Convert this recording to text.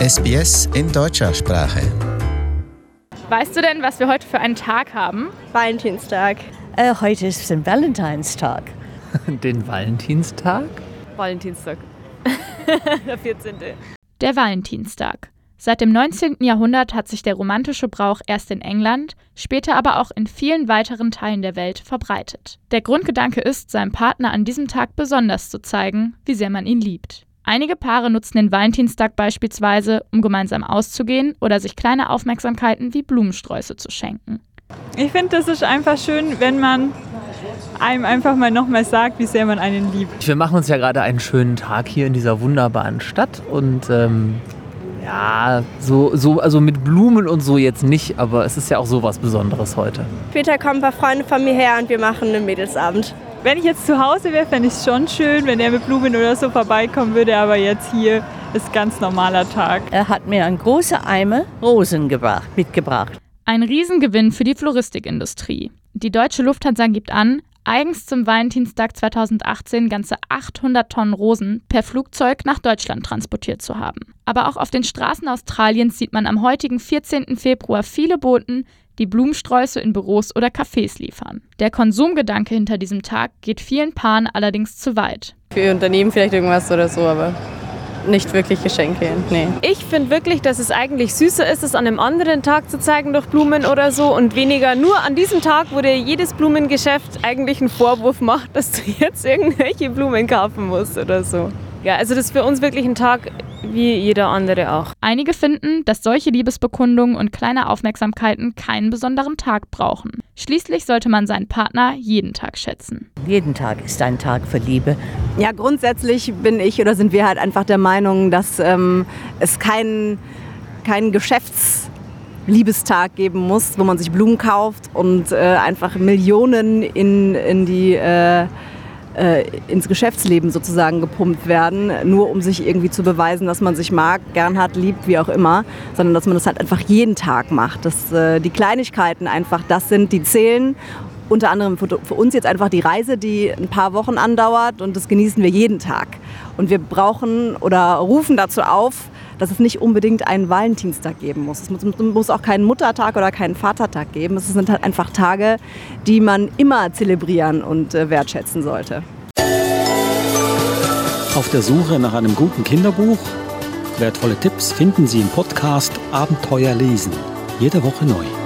SBS in deutscher Sprache. Weißt du denn, was wir heute für einen Tag haben? Valentinstag. Äh, heute ist St. Valentinstag. Den Valentinstag? Valentinstag. Der 14. Der Valentinstag. Seit dem 19. Jahrhundert hat sich der romantische Brauch erst in England, später aber auch in vielen weiteren Teilen der Welt verbreitet. Der Grundgedanke ist, seinem Partner an diesem Tag besonders zu zeigen, wie sehr man ihn liebt. Einige Paare nutzen den Valentinstag beispielsweise, um gemeinsam auszugehen oder sich kleine Aufmerksamkeiten wie Blumensträuße zu schenken. Ich finde, das ist einfach schön, wenn man einem einfach mal nochmal sagt, wie sehr man einen liebt. Wir machen uns ja gerade einen schönen Tag hier in dieser wunderbaren Stadt und ähm, ja, so, so, also mit Blumen und so jetzt nicht, aber es ist ja auch so was Besonderes heute. Später kommen ein paar Freunde von mir her und wir machen einen Mädelsabend. Wenn ich jetzt zu Hause wäre, fände ich es schon schön, wenn er mit Blumen oder so vorbeikommen würde, aber jetzt hier ist ganz normaler Tag. Er hat mir ein großer Eimer Rosen gebracht, mitgebracht. Ein Riesengewinn für die Floristikindustrie. Die deutsche Lufthansa gibt an, eigens zum Valentinstag 2018 ganze 800 Tonnen Rosen per Flugzeug nach Deutschland transportiert zu haben. Aber auch auf den Straßen Australiens sieht man am heutigen 14. Februar viele Boten, die Blumensträuße in Büros oder Cafés liefern. Der Konsumgedanke hinter diesem Tag geht vielen Paaren allerdings zu weit. Für ihr Unternehmen vielleicht irgendwas oder so, aber nicht wirklich Geschenke. Nee. Ich finde wirklich, dass es eigentlich süßer ist, es an einem anderen Tag zu zeigen durch Blumen oder so und weniger nur an diesem Tag, wo dir jedes Blumengeschäft eigentlich einen Vorwurf macht, dass du jetzt irgendwelche Blumen kaufen musst oder so. Ja, also das ist für uns wirklich ein Tag wie jeder andere auch. Einige finden, dass solche Liebesbekundungen und kleine Aufmerksamkeiten keinen besonderen Tag brauchen. Schließlich sollte man seinen Partner jeden Tag schätzen. Jeden Tag ist ein Tag für Liebe. Ja, grundsätzlich bin ich oder sind wir halt einfach der Meinung, dass ähm, es keinen kein Geschäftsliebestag geben muss, wo man sich Blumen kauft und äh, einfach Millionen in, in die äh, äh, ins Geschäftsleben sozusagen gepumpt werden, nur um sich irgendwie zu beweisen, dass man sich mag, gern hat, liebt, wie auch immer, sondern dass man das halt einfach jeden Tag macht. Dass äh, die Kleinigkeiten einfach das sind, die zählen. Unter anderem für, für uns jetzt einfach die Reise, die ein paar Wochen andauert und das genießen wir jeden Tag. Und wir brauchen oder rufen dazu auf, dass es nicht unbedingt einen Valentinstag geben muss. Es muss, muss auch keinen Muttertag oder keinen Vatertag geben. Es sind halt einfach Tage, die man immer zelebrieren und äh, wertschätzen sollte. Auf der Suche nach einem guten Kinderbuch? Wertvolle Tipps finden Sie im Podcast Abenteuer lesen. Jede Woche neu.